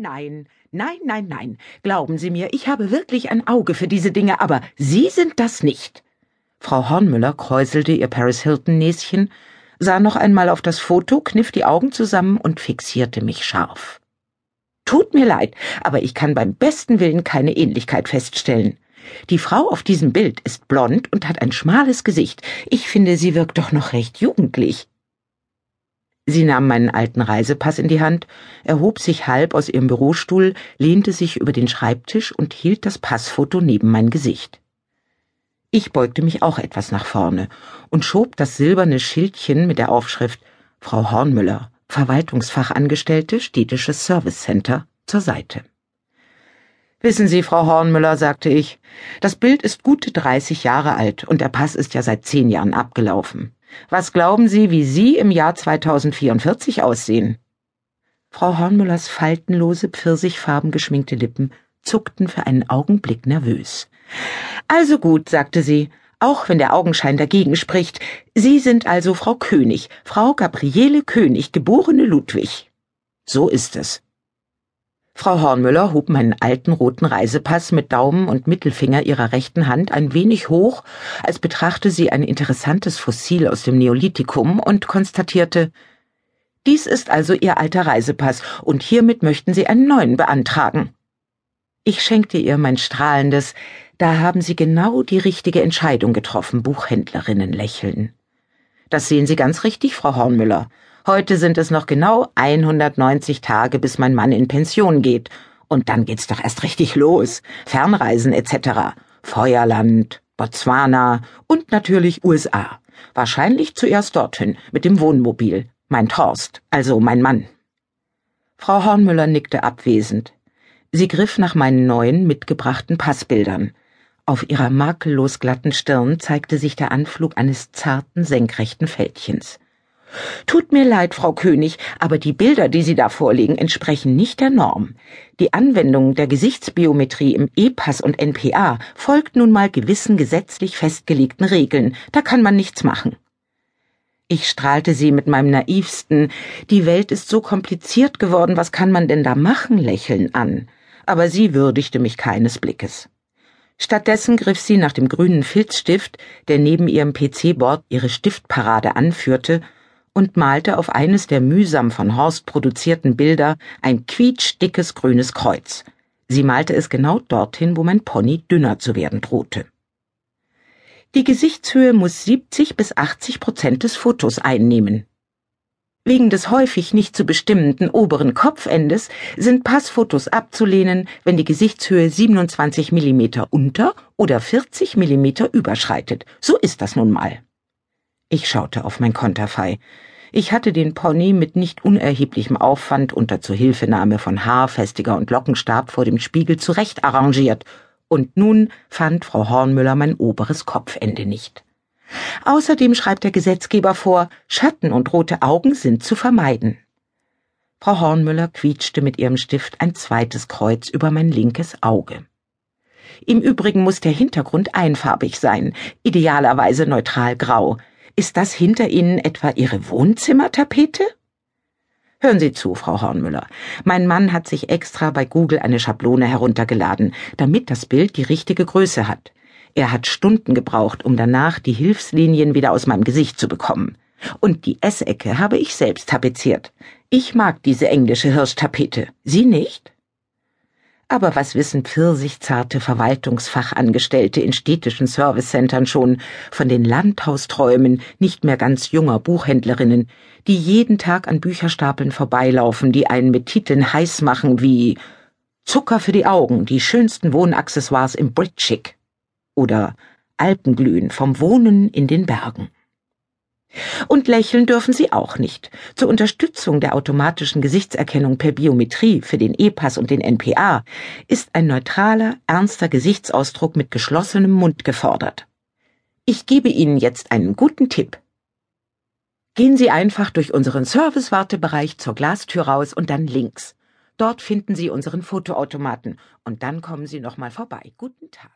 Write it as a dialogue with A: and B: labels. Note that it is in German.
A: nein, nein, nein, nein. Glauben Sie mir, ich habe wirklich ein Auge für diese Dinge, aber Sie sind das nicht. Frau Hornmüller kräuselte ihr Paris Hilton Näschen, sah noch einmal auf das Foto, kniff die Augen zusammen und fixierte mich scharf. Tut mir leid, aber ich kann beim besten Willen keine Ähnlichkeit feststellen. Die Frau auf diesem Bild ist blond und hat ein schmales Gesicht. Ich finde, sie wirkt doch noch recht jugendlich. Sie nahm meinen alten Reisepass in die Hand, erhob sich halb aus ihrem Bürostuhl, lehnte sich über den Schreibtisch und hielt das Passfoto neben mein Gesicht. Ich beugte mich auch etwas nach vorne und schob das silberne Schildchen mit der Aufschrift Frau Hornmüller, Verwaltungsfachangestellte, städtisches Service Center, zur Seite. Wissen Sie, Frau Hornmüller, sagte ich, das Bild ist gute 30 Jahre alt und der Pass ist ja seit zehn Jahren abgelaufen. Was glauben Sie, wie Sie im Jahr 2044 aussehen? Frau Hornmüllers faltenlose, pfirsichfarben geschminkte Lippen zuckten für einen Augenblick nervös. Also gut, sagte sie, auch wenn der Augenschein dagegen spricht. Sie sind also Frau König, Frau Gabriele König, geborene Ludwig. So ist es. Frau Hornmüller hob meinen alten roten Reisepass mit Daumen und Mittelfinger ihrer rechten Hand ein wenig hoch, als betrachte sie ein interessantes Fossil aus dem Neolithikum und konstatierte Dies ist also Ihr alter Reisepass, und hiermit möchten Sie einen neuen beantragen. Ich schenkte ihr mein strahlendes Da haben Sie genau die richtige Entscheidung getroffen, Buchhändlerinnen lächeln. Das sehen Sie ganz richtig, Frau Hornmüller. Heute sind es noch genau 190 Tage, bis mein Mann in Pension geht. Und dann geht's doch erst richtig los. Fernreisen etc. Feuerland, Botswana und natürlich USA. Wahrscheinlich zuerst dorthin, mit dem Wohnmobil. Mein Torst, also mein Mann. Frau Hornmüller nickte abwesend. Sie griff nach meinen neuen, mitgebrachten Passbildern. Auf ihrer makellos glatten Stirn zeigte sich der Anflug eines zarten, senkrechten Fältchens. Tut mir leid, Frau König, aber die Bilder, die Sie da vorlegen, entsprechen nicht der Norm. Die Anwendung der Gesichtsbiometrie im E-Pass und NPA folgt nun mal gewissen gesetzlich festgelegten Regeln. Da kann man nichts machen. Ich strahlte sie mit meinem naivsten Die Welt ist so kompliziert geworden, was kann man denn da machen, lächeln an. Aber sie würdigte mich keines Blickes. Stattdessen griff sie nach dem grünen Filzstift, der neben ihrem PC-Board ihre Stiftparade anführte, und malte auf eines der mühsam von Horst produzierten Bilder ein quietschdickes grünes Kreuz. Sie malte es genau dorthin, wo mein Pony dünner zu werden drohte. Die Gesichtshöhe muss 70 bis 80 Prozent des Fotos einnehmen. Wegen des häufig nicht zu bestimmenden oberen Kopfendes sind Passfotos abzulehnen, wenn die Gesichtshöhe 27 Millimeter unter oder 40 Millimeter überschreitet. So ist das nun mal. Ich schaute auf mein Konterfei. Ich hatte den Pony mit nicht unerheblichem Aufwand unter Zuhilfenahme von Haarfestiger und Lockenstab vor dem Spiegel zurecht arrangiert, und nun fand Frau Hornmüller mein oberes Kopfende nicht. Außerdem schreibt der Gesetzgeber vor, Schatten und rote Augen sind zu vermeiden. Frau Hornmüller quietschte mit ihrem Stift ein zweites Kreuz über mein linkes Auge. Im Übrigen muss der Hintergrund einfarbig sein, idealerweise neutral grau, ist das hinter Ihnen etwa Ihre Wohnzimmertapete? Hören Sie zu, Frau Hornmüller. Mein Mann hat sich extra bei Google eine Schablone heruntergeladen, damit das Bild die richtige Größe hat. Er hat Stunden gebraucht, um danach die Hilfslinien wieder aus meinem Gesicht zu bekommen. Und die Essecke habe ich selbst tapeziert. Ich mag diese englische Hirschtapete. Sie nicht? Aber was wissen pfirsichzarte Verwaltungsfachangestellte in städtischen Servicecentern schon von den Landhausträumen nicht mehr ganz junger Buchhändlerinnen, die jeden Tag an Bücherstapeln vorbeilaufen, die einen mit Titeln heiß machen wie Zucker für die Augen, die schönsten Wohnaccessoires im Britchick oder Alpenglühen vom Wohnen in den Bergen. Und lächeln dürfen Sie auch nicht. Zur Unterstützung der automatischen Gesichtserkennung per Biometrie für den E-Pass und den NPA ist ein neutraler, ernster Gesichtsausdruck mit geschlossenem Mund gefordert. Ich gebe Ihnen jetzt einen guten Tipp. Gehen Sie einfach durch unseren Service-Wartebereich zur Glastür raus und dann links. Dort finden Sie unseren Fotoautomaten und dann kommen Sie nochmal vorbei. Guten Tag.